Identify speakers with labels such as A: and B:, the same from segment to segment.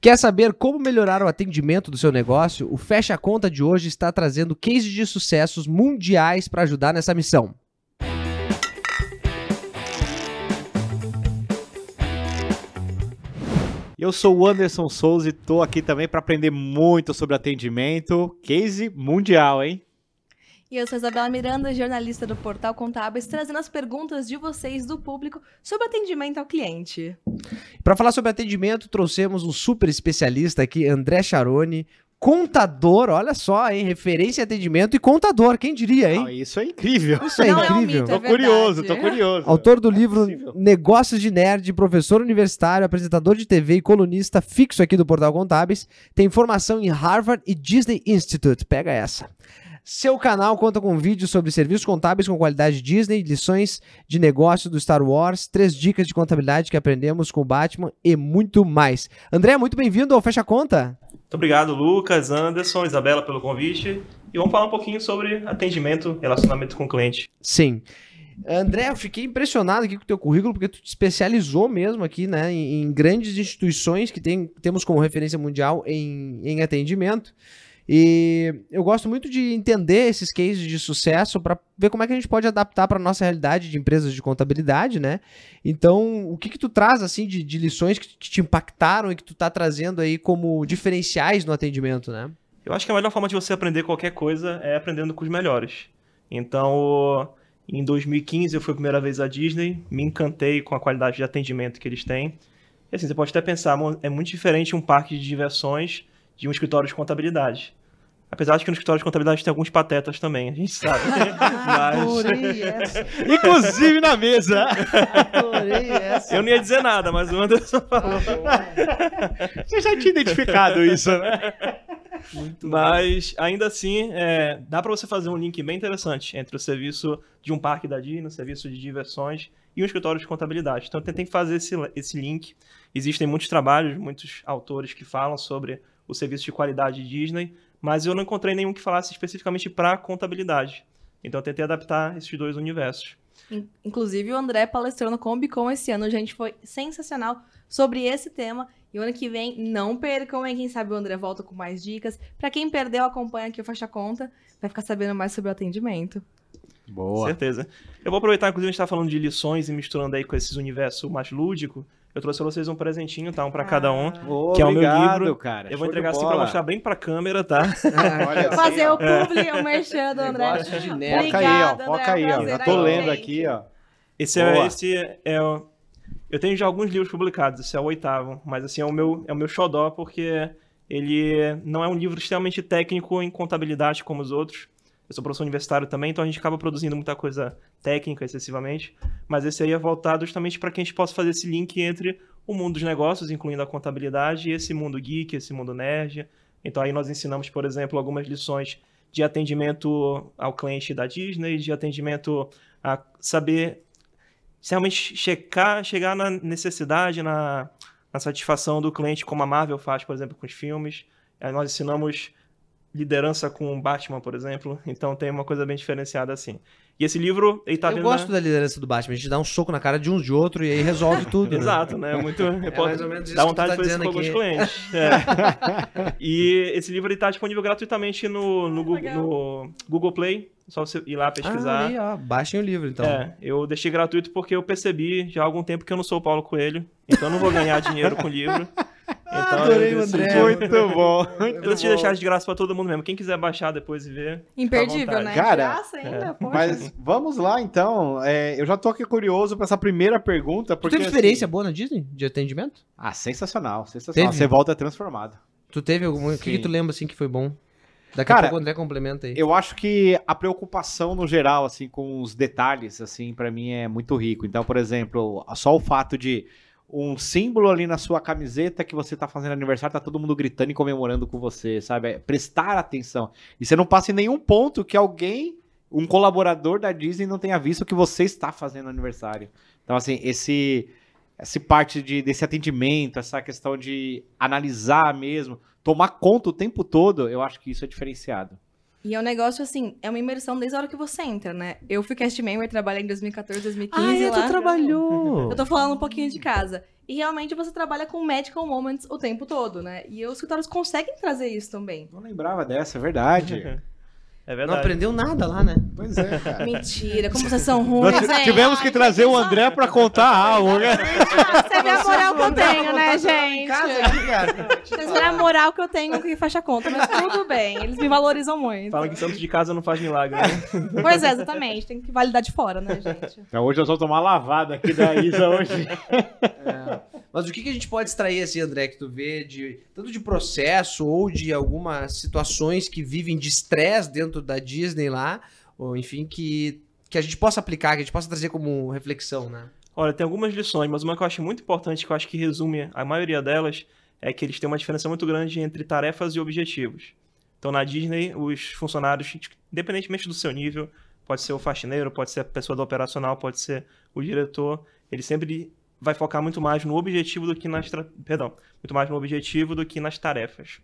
A: Quer saber como melhorar o atendimento do seu negócio? O Fecha Conta de hoje está trazendo cases de sucessos mundiais para ajudar nessa missão.
B: Eu sou o Anderson Souza e estou aqui também para aprender muito sobre atendimento. Case mundial, hein?
C: E eu sou Isabela Miranda, jornalista do Portal Contábeis, trazendo as perguntas de vocês, do público, sobre atendimento ao cliente.
A: Para falar sobre atendimento, trouxemos um super especialista aqui, André Charoni, contador, olha só, hein? Referência em atendimento e contador, quem diria, hein?
B: Ah, isso é incrível.
A: Isso é
C: Não é um
A: incrível.
C: mito, é
B: tô curioso, tô curioso.
A: Autor do
B: Não é
A: livro
B: possível.
A: Negócios de Nerd, professor universitário, apresentador de TV e colunista fixo aqui do Portal Contábeis. Tem formação em Harvard e Disney Institute. Pega essa. Seu canal conta com vídeos sobre serviços contábeis com qualidade Disney, lições de negócio do Star Wars, três dicas de contabilidade que aprendemos com o Batman e muito mais. André, muito bem-vindo ao Fecha Conta.
D: Muito obrigado, Lucas, Anderson, Isabela, pelo convite. E vamos falar um pouquinho sobre atendimento, relacionamento com o cliente.
A: Sim. André, eu fiquei impressionado aqui com o teu currículo, porque tu te especializou mesmo aqui, né, em, grandes instituições que tem, temos como referência mundial em, em atendimento. E eu gosto muito de entender esses cases de sucesso para ver como é que a gente pode adaptar para nossa realidade de empresas de contabilidade, né? Então, o que que tu traz assim de, de lições que te impactaram e que tu tá trazendo aí como diferenciais no atendimento, né?
D: Eu acho que a melhor forma de você aprender qualquer coisa é aprendendo com os melhores. Então, em 2015 eu fui a primeira vez à Disney, me encantei com a qualidade de atendimento que eles têm. E assim, você pode até pensar, "Mo- é muito diferente um parque de diversões de um escritório de contabilidade. Apesar de que no escritório de contabilidade tem alguns patetas também, a gente sabe. Mas
A: Adorei essa,
B: Inclusive na mesa.
A: adorei essa.
D: eu não ia dizer nada, mas o Anderson falou.
B: Você já tinha identificado isso, né?
D: Mas ainda assim, é, dá para você fazer um link bem interessante entre o serviço de um parque da Disney, o serviço de diversões e um escritório de contabilidade. Então tem que fazer esse, esse link. Existem muitos trabalhos, muitos autores que falam sobre o serviço de qualidade Disney, mas eu não encontrei nenhum que falasse especificamente para contabilidade. Então eu tentei adaptar esses dois universos.
C: In- Inclusive, o André palestrou no Combicon esse ano, gente, foi sensacional sobre esse tema. E o ano que vem, não percam, hein? Quem sabe o André volta com mais dicas. Pra quem perdeu, acompanha aqui o Faixa Conta, vai ficar sabendo mais sobre o atendimento.
B: Boa.
D: Certeza. Eu vou aproveitar, inclusive, a gente tá falando de lições e misturando aí com esses universo mais lúdico. Eu trouxe pra vocês um presentinho, tá? Um pra cada um.
B: Ô,
D: Que é o meu livro.
B: cara.
D: Eu vou entregar assim pra mostrar bem pra câmera, tá?
B: Olha
C: Fazer
B: assim, ó.
C: o publi, o merchan do André.
B: Foca aí, ó. Foca
C: André,
B: aí,
C: é
B: ó. Já tô
C: aí,
B: lendo
C: gente.
B: aqui, ó.
D: Esse é,
B: Boa.
D: esse é o- Eu tenho já alguns livros publicados, esse é o oitavo, mas assim, é o meu, é o meu xodó porque ele não é um livro extremamente técnico em contabilidade como os outros. Eu sou professor universitário também, então a gente acaba produzindo muita coisa técnica excessivamente, mas esse aí é voltado justamente para que a gente possa fazer esse link entre o mundo dos negócios, incluindo a contabilidade, e esse mundo geek, esse mundo nerd. Então aí nós ensinamos, por exemplo, algumas lições de atendimento ao cliente da Disney, de atendimento a saber realmente checar, chegar na necessidade, na, na satisfação do cliente, como a Marvel faz, por exemplo, com os filmes. Aí nós ensinamos liderança com o Batman, por exemplo. Então tem uma coisa bem diferenciada assim. E esse livro, ele tá
A: eu
D: vendo
A: gosto
D: na...
A: da liderança do Batman. A gente dá um soco na cara de uns de outro e aí resolve tudo. né?
D: Exato, né? Muito.
A: mais ou menos isso
D: dá
A: que tu
D: vontade
A: tá
D: de fazer isso
A: dizendo
D: com alguns
A: aqui.
D: clientes. É. e esse livro está disponível gratuitamente no, no, Google, no Google Play. É Só você ir lá pesquisar.
A: Ah, aí, ó, baixem o livro, então.
D: É, eu deixei gratuito porque eu percebi já há algum tempo que eu não sou o Paulo Coelho, então eu não vou ganhar dinheiro com o livro. Então
A: Adorei o André.
B: Muito bom.
D: Eu decidi deixar de graça pra todo mundo mesmo. Quem quiser baixar depois e ver.
C: Imperdível, né?
B: Cara,
C: Graça ainda, poxa.
B: Mas vamos lá, então. É, eu já tô aqui curioso pra essa primeira pergunta.
A: Tu
B: Porque,
A: teve experiência
B: assim-
A: boa na Disney? De atendimento?
B: Ah, sensacional, sensacional.
A: Teve?
B: Você volta transformado.
A: Tu teve algum. O que, que tu lembra assim que foi bom? Daqui
B: Cara,
A: a pouco o André complementa aí.
B: Eu acho que a preocupação no geral, assim, com os detalhes, assim, para mim é muito rico. Então, por exemplo, só o fato de um símbolo ali na sua camiseta que você tá fazendo aniversário, tá todo mundo gritando e comemorando com você, sabe? É prestar atenção. E você não passa em nenhum ponto que alguém, um colaborador da Disney, não tenha visto que você está fazendo aniversário. Então, assim, esse essa parte de, desse atendimento, essa questão de analisar mesmo, tomar conta o tempo todo, eu acho que isso é diferenciado.
C: E é um negócio assim, é uma imersão desde a hora que você entra, né? Eu fui cast member, trabalhei em 2014, 2015
A: Ah,
C: lá.
A: tu trabalhou.
C: Eu tô falando um pouquinho de casa. E realmente você trabalha com medical moments o tempo todo, né? E os escritórios conseguem trazer isso também.
B: Não lembrava dessa, é verdade.
D: É
A: Não
D: verdade.
A: aprendeu nada lá, né?
B: pois é, cara.
C: Mentira, como vocês são
B: Nós
C: ruins, hein?
B: tivemos que trazer o André pra contar algo, né?
C: Você vê a moral que eu tenho, né, gente? Vocês verem a moral que eu tenho que fecha a conta, mas tudo bem. Eles me valorizam muito.
D: Falam que santo de casa não faz milagre, né?
C: Pois é, exatamente. Tem que validar de fora, né, gente?
B: Então, hoje eu só tomar lavada aqui da Isa hoje.
A: É. Mas o que, que a gente pode extrair assim, André, que tu vê de tanto de processo ou de algumas situações que vivem de estresse dentro da Disney lá, ou enfim, que, que a gente possa aplicar, que a gente possa trazer como reflexão, né?
D: Olha, tem algumas lições, mas uma que eu acho muito importante, que eu acho que resume a maioria delas, é que eles têm uma diferença muito grande entre tarefas e objetivos. Então, na Disney, os funcionários, independentemente do seu nível, pode ser o faxineiro, pode ser a pessoa do operacional, pode ser o diretor, ele sempre vai focar muito mais no objetivo do que nas, tra- perdão, muito mais no objetivo do que nas tarefas.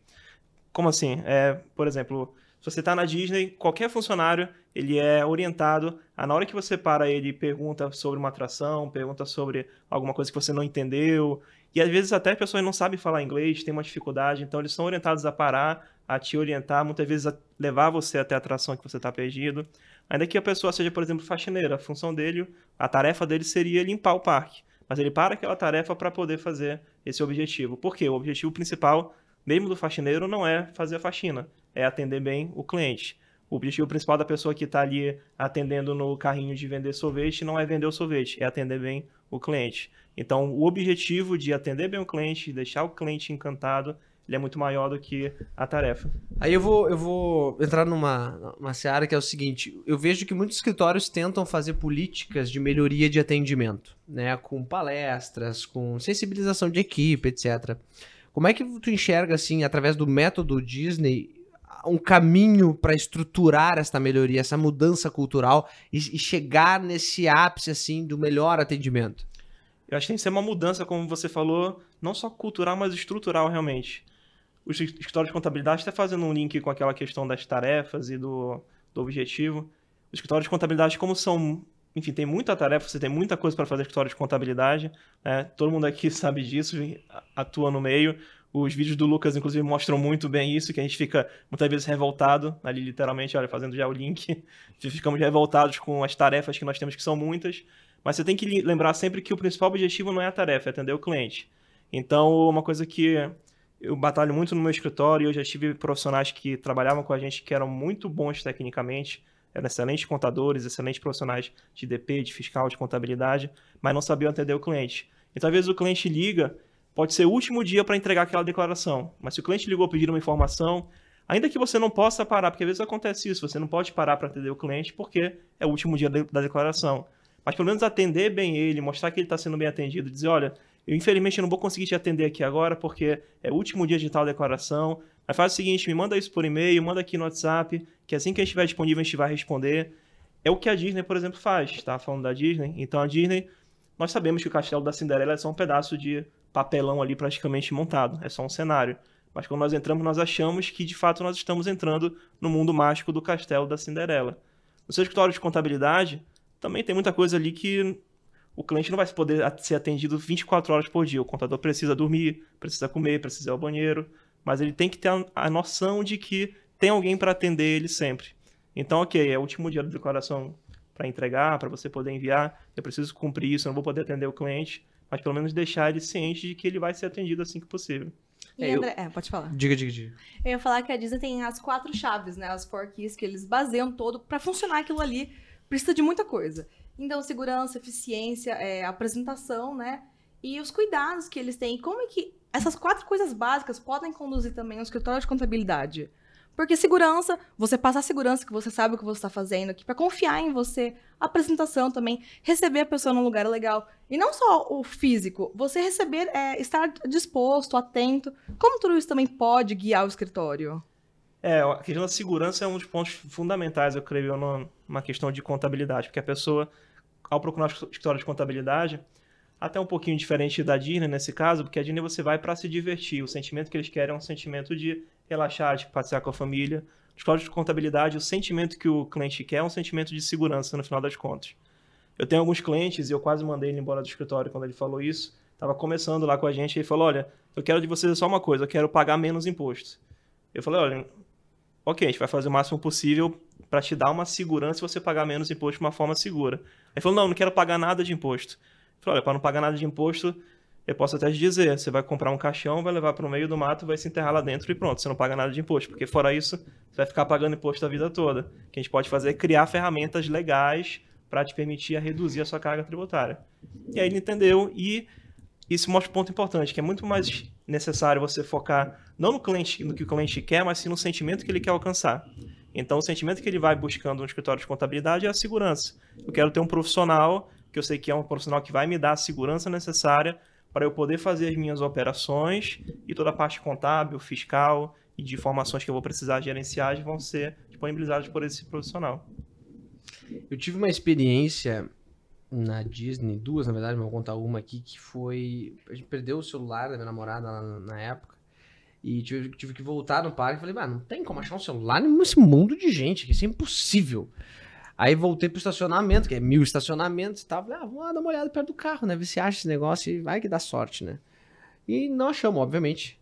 D: Como assim? É, por exemplo, se você está na Disney, qualquer funcionário ele é orientado a na hora que você para ele pergunta sobre uma atração, pergunta sobre alguma coisa que você não entendeu, e às vezes até pessoas não sabem falar inglês, têm uma dificuldade, então eles são orientados a parar, a te orientar, muitas vezes a levar você até a atração que você está perdido. Ainda que a pessoa seja, por exemplo, faxineira, a função dele, a tarefa dele seria limpar o parque, mas ele para aquela tarefa para poder fazer esse objetivo. Por quê? O objetivo principal, mesmo do faxineiro, não é fazer a faxina, é atender bem o cliente. O objetivo principal da pessoa que está ali atendendo no carrinho de vender sorvete não é vender o sorvete, é atender bem o cliente. Então, o objetivo de atender bem o cliente, deixar o cliente encantado, ele é muito maior do que a tarefa.
A: Aí eu vou, eu vou entrar numa, numa seara que é o seguinte: eu vejo que muitos escritórios tentam fazer políticas de melhoria de atendimento, né? Com palestras, com sensibilização de equipe, etc. Como é que tu enxerga, assim, através do método Disney, um caminho para estruturar essa melhoria, essa mudança cultural e, e chegar nesse ápice, assim, do melhor atendimento?
D: Eu acho que tem que ser uma mudança, como você falou, não só cultural, mas estrutural realmente. Os escritórios de contabilidade está fazendo um link com aquela questão das tarefas e do, do objetivo. Os escritórios de contabilidade, como são, enfim, tem muita tarefa, você tem muita coisa para fazer escritório de contabilidade, né? todo mundo aqui sabe disso, atua no meio. Os vídeos do Lucas, inclusive, mostram muito bem isso, que a gente fica muitas vezes revoltado, ali literalmente, olha, fazendo já o link, ficamos revoltados com as tarefas que nós temos, que são muitas, mas você tem que lembrar sempre que o principal objetivo não é a tarefa, é atender o cliente. Então, uma coisa que eu batalho muito no meu escritório, eu já tive profissionais que trabalhavam com a gente que eram muito bons tecnicamente, eram excelentes contadores, excelentes profissionais de DP, de fiscal, de contabilidade, mas não sabiam atender o cliente. Então, às vezes, o cliente liga, pode ser o último dia para entregar aquela declaração, mas se o cliente ligou pedindo uma informação, ainda que você não possa parar, porque às vezes acontece isso, você não pode parar para atender o cliente porque é o último dia da declaração. Mas pelo menos atender bem ele, mostrar que ele está sendo bem atendido, dizer, olha, eu infelizmente não vou conseguir te atender aqui agora porque é o último dia de tal declaração. Mas faz o seguinte, me manda isso por e-mail, manda aqui no WhatsApp, que assim que a gente estiver disponível a gente vai responder. É o que a Disney, por exemplo, faz. Tá falando da Disney. Então a Disney, nós sabemos que o castelo da Cinderela é só um pedaço de papelão ali praticamente montado. É só um cenário. Mas quando nós entramos, nós achamos que de fato nós estamos entrando no mundo mágico do castelo da Cinderela. No seu escritório de contabilidade, também tem muita coisa ali que o cliente não vai poder ser atendido 24 horas por dia. O contador precisa dormir, precisa comer, precisa ir ao banheiro, mas ele tem que ter a, a noção de que tem alguém para atender ele sempre. Então, ok, é o último dia da declaração para entregar, para você poder enviar, eu preciso cumprir isso, eu não vou poder atender o cliente, mas pelo menos deixar ele ciente de que ele vai ser atendido assim que possível.
C: E
A: É, eu-
C: André, é, pode falar.
A: Diga, diga, diga.
C: Eu ia falar que a Disney tem as quatro chaves, né? As four keys que eles baseiam todo pra funcionar aquilo ali. Precisa de muita coisa. Então, segurança, eficiência, é, apresentação, né? E os cuidados que eles têm. Como é que essas quatro coisas básicas podem conduzir também um escritório de contabilidade? Porque segurança, você passar segurança que você sabe o que você está fazendo aqui, para confiar em você, apresentação também, receber a pessoa num lugar legal. E não só o físico, você receber, é, estar disposto, atento. Como tudo isso também pode guiar o escritório?
D: É, a questão da segurança é um dos pontos fundamentais, eu creio, no- numa questão de contabilidade, porque a pessoa, ao procurar um escritório de contabilidade, até um pouquinho diferente da Disney nesse caso, porque a Disney você vai para se divertir, o sentimento que eles querem é um sentimento de relaxar, de passear com a família. Escritório de contabilidade, o sentimento que o cliente quer é um sentimento de segurança no final das contas. Eu tenho alguns clientes, e eu quase mandei ele embora do escritório quando ele falou isso, estava começando lá com a gente, e ele falou, olha, eu quero de vocês só uma coisa, eu quero pagar menos imposto. Eu falei, olha, ok, a gente vai fazer o máximo possível para te dar uma segurança e você pagar menos imposto de uma forma segura. Ele falou, não, não quero pagar nada de imposto. Eu falei, olha, para não pagar nada de imposto, eu posso até te dizer, você vai comprar um caixão, vai levar para o meio do mato, vai se enterrar lá dentro e pronto, você não paga nada de imposto, porque fora isso, você vai ficar pagando imposto a vida toda. O que a gente pode fazer é criar ferramentas legais para te permitir a reduzir a sua carga tributária. E aí ele entendeu e isso mostra um ponto importante, que é muito mais necessário você focar não no cliente, no que o cliente quer, mas sim no sentimento que ele quer alcançar. Então, o sentimento que ele vai buscando no escritório de contabilidade é a segurança. Eu quero ter um profissional que eu sei que é um profissional que vai me dar a segurança necessária para eu poder fazer as minhas operações e toda a parte contábil, fiscal e de informações que eu vou precisar gerenciar vão ser disponibilizadas por esse profissional.
A: Eu tive uma experiência na Disney, duas na verdade, mas vou contar uma aqui, que foi. A gente perdeu o celular da minha namorada na, na época. E tive, tive que voltar no parque. Falei, mano, não tem como achar um celular nesse mundo de gente, isso é impossível. Aí voltei pro estacionamento, que é mil estacionamentos e tal. Falei, ah, vamos lá dar uma olhada perto do carro, né? Ver se acha esse negócio e vai que dá sorte, né? E não achamos, obviamente.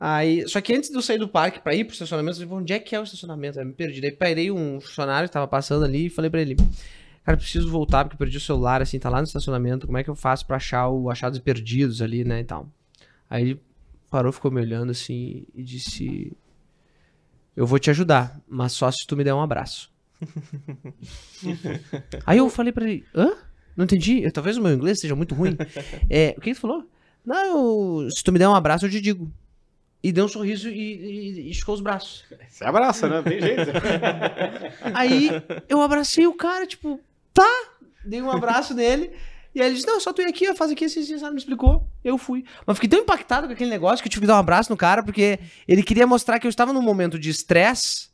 A: Aí, só que antes de eu sair do parque pra ir pro estacionamento, eu falei, onde é que é o estacionamento? Aí me perdi. Daí parei um funcionário que tava passando ali e falei pra ele, cara, preciso voltar porque perdi o celular, assim, tá lá no estacionamento, como é que eu faço pra achar o achados perdidos ali, né, e tal. Aí ele parou, ficou me olhando assim e disse, eu vou te ajudar, mas só se tu me der um abraço. Aí eu falei pra ele, hã? Não entendi, eu, talvez o meu inglês seja muito ruim. É, o que ele falou? Não, eu- se tu me der um abraço, eu te digo. E deu um sorriso e, e, e esticou os braços.
B: Você abraça, né? Não tem jeito.
A: Aí eu abracei o cara, tipo, tá. Dei um abraço nele. E aí ele disse: Não, só tu ir aqui, ó, faz aqui, assim, sabe? Me explicou. Eu fui. Mas fiquei tão impactado com aquele negócio que eu tive que dar um abraço no cara, porque ele queria mostrar que eu estava num momento de estresse,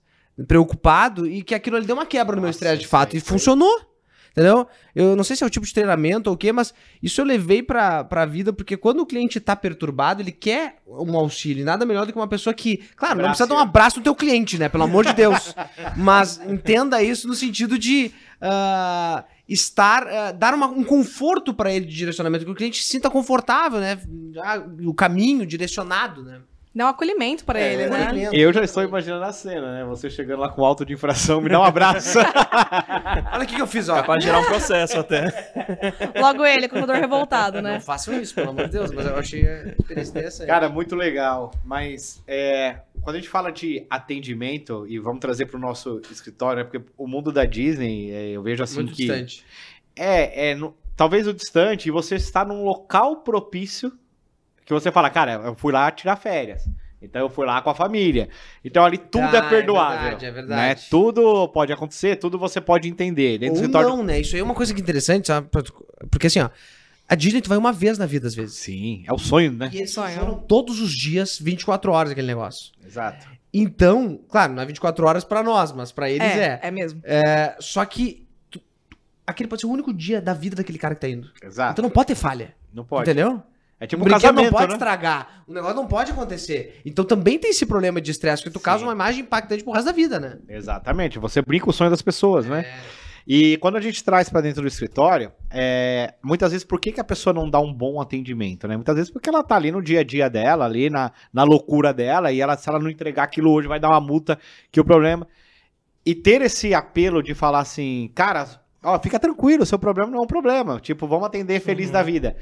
A: preocupado, e que aquilo ali deu uma quebra no meu
B: Nossa,
A: estresse de fato. E funcionou. Entendeu? Eu não sei se é o tipo de treinamento ou o quê, mas isso eu levei pra, pra vida, porque quando o cliente tá perturbado, ele quer um auxílio. Nada melhor do que uma pessoa que. Claro, não precisa dar um abraço no teu cliente, né? Pelo amor de Deus. mas entenda isso no sentido de ah, estar. ah, dar uma- um conforto pra ele de direcionamento, que o cliente se sinta confortável, né? Ah, o caminho direcionado, né?
C: Dá um acolhimento pra
B: É,
C: ele, né?
B: Eu já estou imaginando a cena, né? Você chegando lá com auto de infração, me dá um abraço.
A: Olha o que, que eu fiz, ó.
D: Capaz de gerar um processo até.
C: Logo ele, contador revoltado, né?
A: Não façam isso, pelo amor de Deus, mas eu achei a experiência interessante.
B: Cara, muito legal. Mas é, quando a gente fala de atendimento, e vamos trazer para o nosso escritório, né? porque o mundo da Disney, é, eu vejo assim
A: muito
B: que.
A: distante.
B: É, é no- talvez o distante, e você está num local propício que você fala, cara, eu fui lá tirar férias. Então eu fui lá com a família. Então ali tudo
A: Ah,
B: é
A: é
B: perdoável.
A: verdade, é verdade.
B: Né? Tudo pode acontecer, tudo você pode entender. Dentro do
A: Ou
B: escritório.
A: não, né? Isso aí é uma coisa que é interessante, sabe? Porque assim, ó, a Disney tu vai uma vez na vida, às vezes.
B: Sim, é o sonho, né?
A: E eles funcionam todos os dias, 24 horas aquele negócio.
B: Exato.
A: Então, claro, não é 24 horas pra nós, mas pra eles é.
C: É, é mesmo.
A: É, só que tu- aquele pode ser o único dia da vida daquele cara que tá indo.
B: Exato.
A: Então não pode ter falha.
B: não pode.
A: Entendeu?
B: É tipo
A: o
B: um
A: brinquedo
B: casamento,
A: não pode
B: né?
A: estragar. O negócio não pode acontecer. Então também tem esse problema de estresse, porque tu
B: Sim.
A: causa uma imagem impactante pro resto da vida, né?
B: Exatamente. Você brinca o sonho das pessoas, né? E quando a gente traz pra dentro do escritório, é, muitas vezes por que, que a pessoa não dá um bom atendimento, né? Muitas vezes porque ela tá ali no dia a dia dela, ali na, na loucura dela, e ela, se ela não entregar aquilo hoje, vai dar uma multa, que o problema. E ter esse apelo de falar assim, cara, ó, fica tranquilo, seu problema não é um problema. Tipo, vamos atender feliz
D: Uhum.
B: da vida.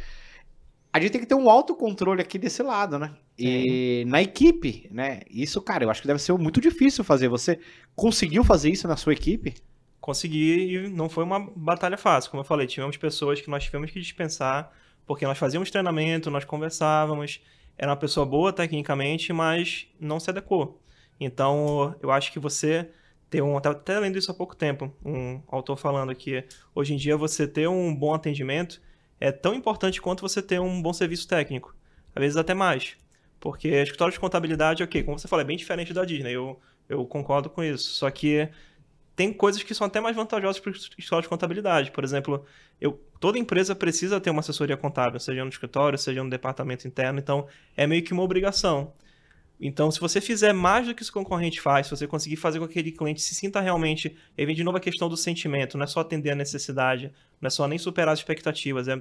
B: A gente tem que ter um autocontrole aqui desse lado, né? E na equipe, né? Isso, cara, eu acho que deve ser muito difícil fazer. Você conseguiu fazer isso na sua equipe?
D: Consegui e não foi uma batalha fácil. Como eu falei, tivemos pessoas que nós tivemos que dispensar, porque nós fazíamos treinamento, nós conversávamos, era uma pessoa boa tecnicamente, mas não se adequou. Então, eu acho que você ter um. Estava até lendo isso há pouco tempo, um autor falando que hoje em dia você ter um bom atendimento é tão importante quanto você ter um bom serviço técnico. Às vezes até mais. Porque escritório de contabilidade, ok, como você falou, é bem diferente da Disney. Eu, eu concordo com isso. Só que tem coisas que são até mais vantajosas para o escritório de contabilidade. Por exemplo, eu, toda empresa precisa ter uma assessoria contábil, seja no escritório, seja no departamento interno. Então, é meio que uma obrigação. Então, se você fizer mais do que o concorrente faz, se você conseguir fazer com que aquele cliente se sinta realmente. Aí vem de novo a questão do sentimento, não é só atender a necessidade, não é só nem superar as expectativas, é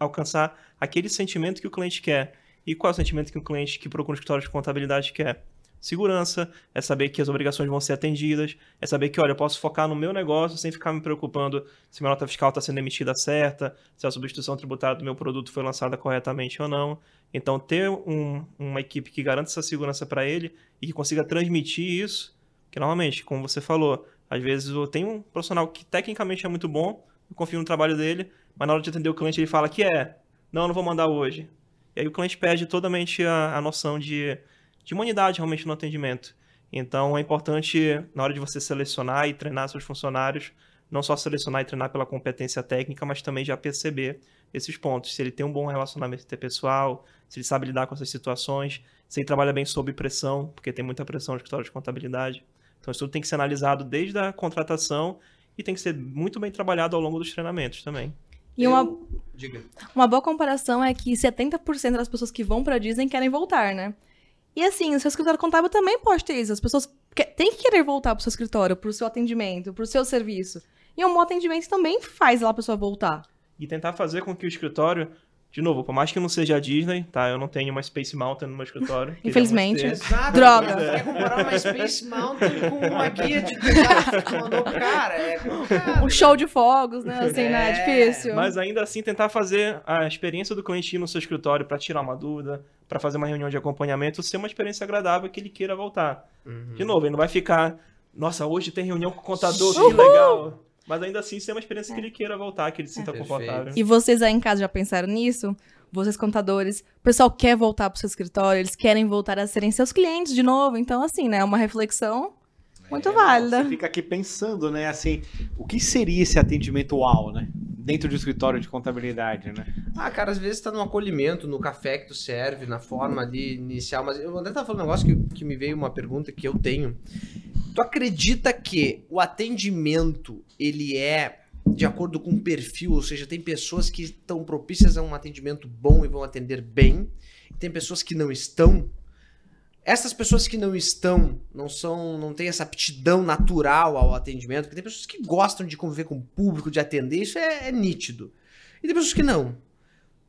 D: alcançar aquele sentimento que o cliente quer. E qual é o sentimento que o cliente que procura um escritório de contabilidade quer? Segurança, é saber que as obrigações vão ser atendidas, é saber que, olha, eu posso focar no meu negócio sem ficar me preocupando se minha nota fiscal está sendo emitida certa, se a substituição tributária do meu produto foi lançada corretamente ou não. Então, ter um, uma equipe que garanta essa segurança para ele e que consiga transmitir isso, que normalmente, como você falou, às vezes eu tenho um profissional que tecnicamente é muito bom, eu confio no trabalho dele, mas na hora de atender o cliente ele fala que é, não, não vou mandar hoje. E aí o cliente perde totalmente a, a noção de, de humanidade realmente no atendimento. Então é importante, na hora de você selecionar e treinar seus funcionários, não só selecionar e treinar pela competência técnica, mas também já perceber esses pontos. Se ele tem um bom relacionamento interpessoal, se ele sabe lidar com essas situações, se ele trabalha bem sob pressão, porque tem muita pressão no escritório de contabilidade. Então isso tudo tem que ser analisado desde a contratação e tem que ser muito bem trabalhado ao longo dos treinamentos também.
C: E uma,
A: Eu- Diga.
C: uma boa comparação é que 70% das pessoas que vão pra Disney querem voltar, né? E assim, o seu escritório contábil também pode ter isso. As pessoas que- têm que querer voltar pro seu escritório, pro seu atendimento, pro seu serviço. E um bom atendimento também faz lá a pessoa voltar.
D: e tentar fazer com que o escritório, de novo, por mais que não seja a Disney, tá? Eu não tenho uma Space Mountain no meu escritório.
C: Infelizmente.
A: Exato.
C: Droga.
A: Você quer comparar uma Space Mountain com uma guia de cara que mandou pro cara? É complicado.
C: Um show de fogos, né? Assim, né?
A: É,
C: É difícil.
D: Mas ainda assim tentar fazer a experiência do cliente ir no seu escritório para tirar uma dúvida, para fazer uma reunião de acompanhamento, ser uma experiência agradável que ele queira voltar.
A: Uhum.
D: De novo, ele não vai ficar, nossa, hoje tem reunião com o contador,
A: Sim.
D: que legal. Mas ainda assim ser uma experiência que ele queira voltar, que ele se sinta
A: Perfeito.
D: confortável.
C: E vocês aí em casa já pensaram nisso? Vocês contadores, o pessoal quer voltar pro seu escritório, eles querem voltar a serem seus clientes de novo. Então, assim, né? É uma reflexão muito
B: É,
C: válida.
B: Você fica aqui pensando, né, assim, o que seria esse atendimento UAU, né? Dentro do escritório de contabilidade, né?
A: Ah, cara, às vezes tá no acolhimento, no café que tu serve, na forma ali inicial. Mas eu até tava falando um negócio que, que me veio uma pergunta que eu tenho. Tu acredita que o atendimento, ele é de acordo com o perfil? Ou seja, tem pessoas que estão propícias a um atendimento bom e vão atender bem. E tem pessoas que não estão. Essas pessoas que não estão, não são, não têm essa aptidão natural ao atendimento, porque tem pessoas que gostam de conviver com o público, de atender, isso é, é nítido. E tem pessoas que não.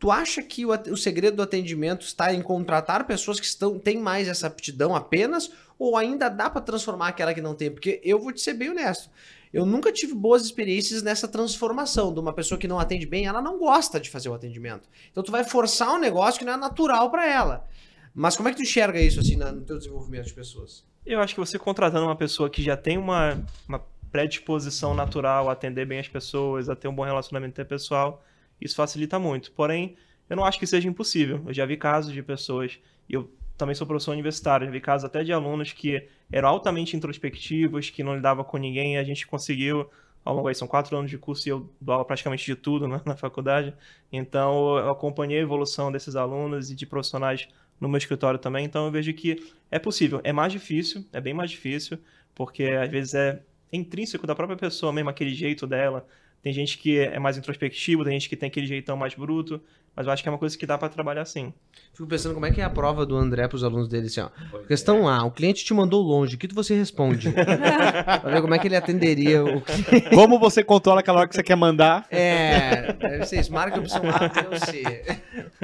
A: Tu acha que o, o segredo do atendimento está em contratar pessoas que estão, têm mais essa aptidão apenas, ou ainda dá para transformar aquela que não tem? Porque eu vou te ser bem honesto. Eu nunca tive boas experiências nessa transformação de uma pessoa que não atende bem, ela não gosta de fazer o atendimento. Então tu vai forçar um negócio que não é natural para ela. Mas como é que tu enxerga isso assim no teu desenvolvimento de pessoas?
D: Eu acho que você contratando uma pessoa que já tem uma, uma predisposição natural a atender bem as pessoas, a ter um bom relacionamento interpessoal, isso facilita muito. Porém, eu não acho que seja impossível. Eu já vi casos de pessoas, e eu também sou professor universitário, já vi casos até de alunos que eram altamente introspectivos, que não lidavam com ninguém, e a gente conseguiu, ao longo aí, são quatro anos de curso e eu dou aula praticamente de tudo né, na faculdade, então eu acompanhei a evolução desses alunos e de profissionais no meu escritório também, então eu vejo que é possível. É mais difícil, é bem mais difícil, porque às vezes é intrínseco da própria pessoa mesmo, aquele jeito dela. Tem gente que é mais introspectivo, tem gente que tem aquele jeitão mais bruto, mas eu acho que é uma coisa que dá pra trabalhar sim.
A: Fico pensando como é que é a prova do André para os alunos dele assim, ó. Questão A, o cliente te mandou longe, o que você responde? pra ver como é que ele atenderia o cliente.
B: Como você controla aquela hora que você quer mandar?
A: É, deve ser isso. Marca a opção A, B ou C.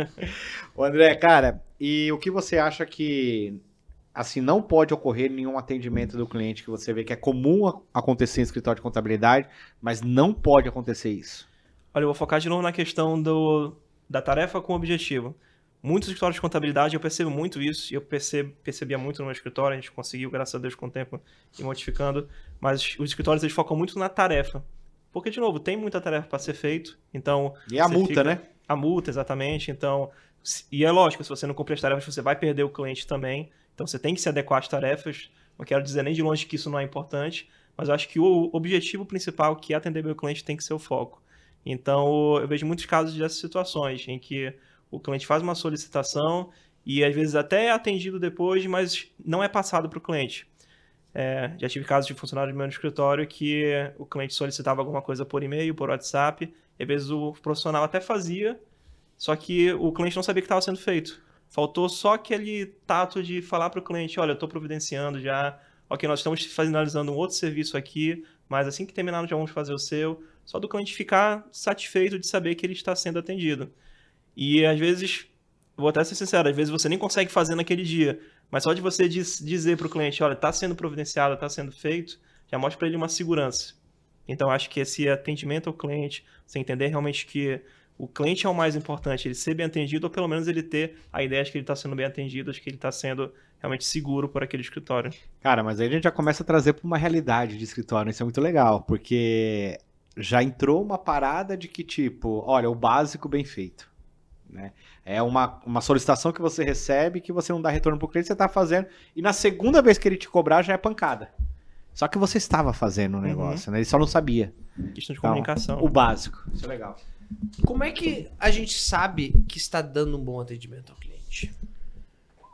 B: Ô André, cara, e o que você acha que assim não pode ocorrer nenhum atendimento do cliente que você vê que é comum a- acontecer em escritório de contabilidade, mas não pode acontecer isso?
D: Olha, eu vou focar de novo na questão do, da tarefa com objetivo. Muitos escritórios de contabilidade, eu percebo muito isso, e eu percebo, percebia muito no meu escritório, a gente conseguiu, graças a Deus, com o tempo, ir modificando, mas os escritórios, eles focam muito na tarefa. Porque, de novo, tem muita tarefa para ser feito, então...
B: E a
D: você
B: multa,
D: fica-
B: né?
D: A multa, exatamente, então... E é lógico, se você não cumprir as tarefas, você vai perder o cliente também, então você tem que se adequar às tarefas, não quero dizer nem de longe que isso não é importante, mas eu acho que o objetivo principal, que é atender meu cliente, tem que ser o foco. Então, eu vejo muitos casos dessas situações em que o cliente faz uma solicitação e às vezes até é atendido depois, mas não é passado para o cliente. É, já tive casos de funcionário do meu escritório que o cliente solicitava alguma coisa por e-mail, por WhatsApp, e às vezes o profissional até fazia, só que o cliente não sabia que estava sendo feito. Faltou só aquele tato de falar para o cliente, olha, eu estou providenciando já, ok, nós estamos finalizando um outro serviço aqui, Mas assim que terminar, nós já vamos fazer o seu. Só do cliente ficar satisfeito de saber que ele está sendo atendido. E às vezes, vou até ser sincero, às vezes você nem consegue fazer naquele dia. Mas só de você diz, dizer para o cliente, olha, está sendo providenciado, está sendo feito, já mostra para ele uma segurança. Então, acho que esse atendimento ao cliente, você entender realmente que o cliente é o mais importante, ele ser bem atendido, ou pelo menos ele ter a ideia de que ele está sendo bem atendido, de que ele está sendo realmente seguro por aquele escritório.
B: Cara, mas aí a gente já começa a trazer para uma realidade de escritório, isso é muito legal, porque já entrou uma parada de que, tipo, olha, o básico bem feito. Né? É uma, uma solicitação que você recebe que você não dá retorno para o cliente, você está fazendo, e na segunda vez que ele te cobrar já é pancada. Só que você estava fazendo o negócio, uhum. né? Ele só não sabia.
D: Questão de então, comunicação.
B: O básico. Isso é legal.
A: Como é que a gente sabe que está dando um bom atendimento ao cliente?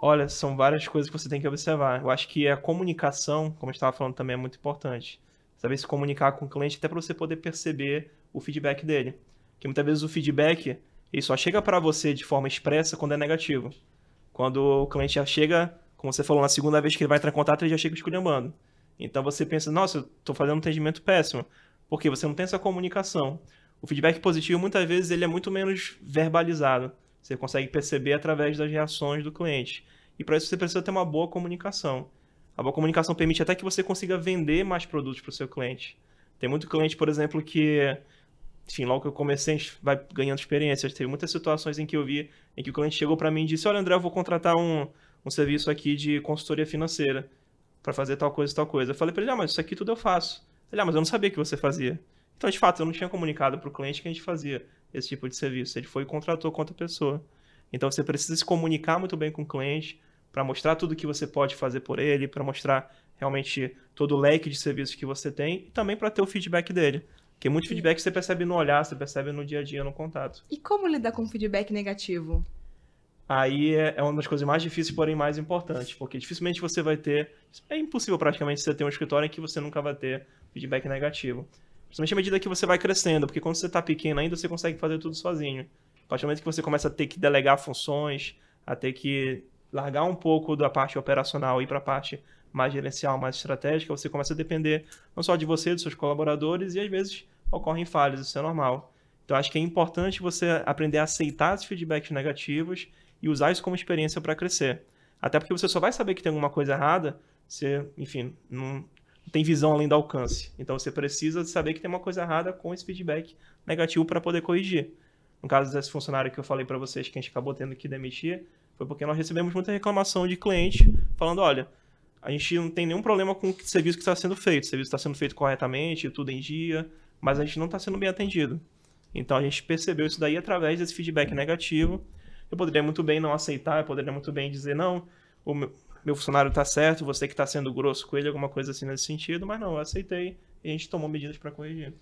D: Olha, são várias coisas que você tem que observar. Eu acho que a comunicação, como eu estava falando, também é muito importante. Saber se comunicar com o cliente até para você poder perceber o feedback dele. Porque muitas vezes o feedback ele só chega para você de forma expressa quando é negativo. Quando o cliente já chega, como você falou, na segunda vez que ele vai entrar em contato, ele já chega esculhambando. Então você pensa, nossa, eu estou fazendo um atendimento péssimo. Porque você não tem essa comunicação. O feedback positivo, muitas vezes, ele é muito menos verbalizado. Você consegue perceber através das reações do cliente. E para isso você precisa ter uma boa comunicação. A boa comunicação permite até que você consiga vender mais produtos para o seu cliente. Tem muito cliente, por exemplo, que, enfim, logo que eu comecei, a gente vai ganhando experiência. Teve muitas situações em que eu vi em que o cliente chegou para mim e disse: Olha, André, eu vou contratar um, um serviço aqui de consultoria financeira para fazer tal coisa e tal coisa. Eu falei para ele, ah, mas isso aqui tudo eu faço. Ele, ah, mas eu não sabia que você fazia. Então, de fato, eu não tinha comunicado para o cliente que a gente fazia esse tipo de serviço. Ele foi e contratou com outra pessoa. Então, você precisa se comunicar muito bem com o cliente para mostrar tudo que você pode fazer por ele, para mostrar realmente todo o leque de serviços que você tem e também para ter o feedback dele. Porque muito feedback você percebe no olhar, você percebe no dia a dia, no contato.
C: E como lidar com feedback negativo?
D: aí é, é uma das coisas mais difíceis, porém mais importantes, porque dificilmente você vai ter. É impossível praticamente você ter um escritório em que você nunca vai ter feedback negativo. Principalmente à medida que você vai crescendo, porque quando você está pequeno ainda você consegue fazer tudo sozinho. A partir do momento que você começa a ter que delegar funções, a ter que largar um pouco da parte operacional e ir para a parte mais gerencial, mais estratégica, você começa a depender não só de você, dos seus colaboradores, e às vezes ocorrem falhas, isso é normal. Então acho que é importante você aprender a aceitar esses feedbacks negativos e usar isso como experiência para crescer. Até porque você só vai saber que tem alguma coisa errada se, enfim, não tem visão além do alcance. Então você precisa saber que tem uma coisa errada com esse feedback negativo para poder corrigir. No caso desse funcionário que eu falei para vocês que a gente acabou tendo que demitir, foi porque nós recebemos muita reclamação de cliente falando, olha, a gente não tem nenhum problema com o serviço que está sendo feito, o serviço está sendo feito corretamente, tudo em dia, mas a gente não está sendo bem atendido. Então a gente percebeu isso daí através desse feedback negativo eu poderia muito bem não aceitar, eu poderia muito bem dizer, não, o meu, meu funcionário está certo, você que está sendo grosso com ele, alguma coisa assim nesse sentido, mas não, eu aceitei e a gente tomou medidas para corrigir.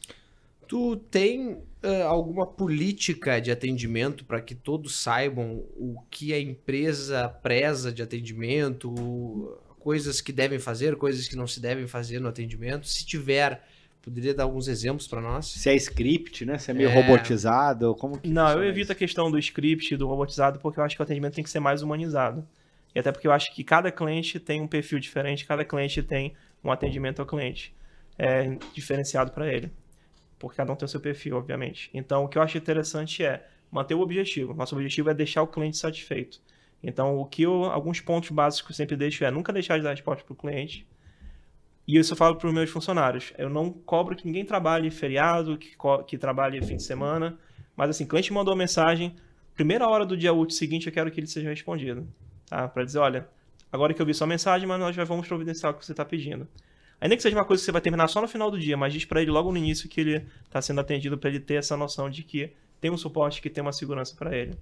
A: Tu tem uh, alguma política de atendimento para que todos saibam o que a empresa preza de atendimento, coisas que devem fazer, coisas que não se devem fazer no atendimento? Se tiver, Poderia dar alguns exemplos para nós?
B: Se é script, né? Se é meio é... robotizado, como que
D: Não, eu evito isso? a questão do script, do robotizado, porque eu acho que o atendimento tem que ser mais humanizado. E até porque eu acho que cada cliente tem um perfil diferente, cada cliente tem um atendimento ao cliente é, diferenciado para ele. Porque cada um tem o seu perfil, obviamente. Então, o que eu acho interessante é manter o objetivo. Nosso objetivo é deixar o cliente satisfeito. Então, o que eu, alguns pontos básicos que eu sempre deixo é nunca deixar de dar resposta para o cliente, e isso eu falo para os meus funcionários. Eu não cobro que ninguém trabalhe feriado, que, que trabalhe fim de semana. Mas assim, o cliente mandou uma mensagem, primeira hora do dia útil seguinte eu quero que ele seja respondido. Tá? Para dizer, olha, agora que eu vi sua mensagem, mas nós já vamos providenciar o que você está pedindo. Ainda que seja uma coisa que você vai terminar só no final do dia, mas diz para ele logo no início que ele está sendo atendido para ele ter essa noção de que tem um suporte, que tem uma segurança para ele.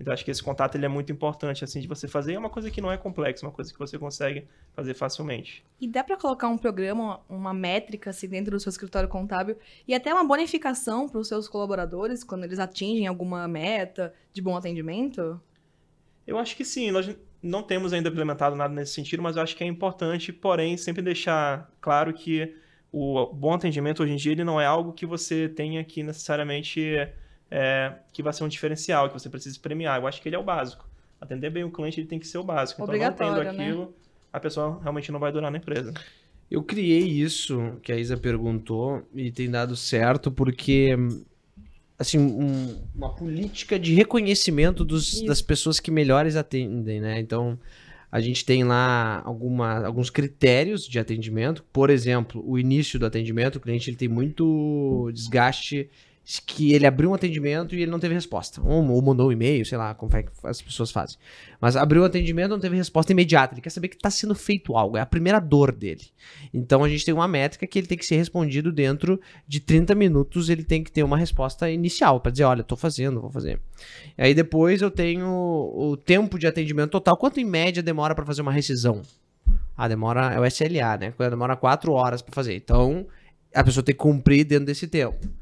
D: Então acho que esse contato ele é muito importante assim de você fazer. É uma coisa que não é complexa, uma coisa que você consegue fazer facilmente.
C: E dá para colocar um programa, uma métrica assim dentro do seu escritório contábil e até uma bonificação para os seus colaboradores quando eles atingem alguma meta de bom atendimento?
D: Eu acho que sim. Nós não temos ainda implementado nada nesse sentido, mas eu acho que é importante, porém, sempre deixar claro que o bom atendimento hoje em dia ele não é algo que você tenha que necessariamente é, que vai ser um diferencial, que você precisa premiar. Eu acho que ele é o básico. Atender bem o cliente ele tem que ser o básico. Então, não tendo né? aquilo, né? a pessoa realmente não vai durar na empresa.
A: Eu criei isso que a Isa perguntou e tem dado certo porque assim um- uma política de reconhecimento dos-
C: Isso.
A: das pessoas que melhores atendem, né? Então a gente tem lá alguma, alguns critérios de atendimento, por exemplo, o início do atendimento, o cliente ele tem muito desgaste que ele abriu um atendimento e ele não teve resposta. Ou, ou mandou um e-mail, sei lá, como é que as pessoas fazem. Mas abriu o atendimento, não teve resposta imediata. Ele quer saber que está sendo feito algo. É a primeira dor dele. Então a gente tem uma métrica que ele tem que ser respondido dentro de 30 minutos. Ele tem que ter uma resposta inicial para dizer: olha, estou fazendo, vou fazer. E aí depois eu tenho o tempo de atendimento total. Quanto em média demora para fazer uma rescisão? Ah, demora. É o SLA, né? Demora 4 horas para fazer. Então a pessoa tem que cumprir dentro desse tempo.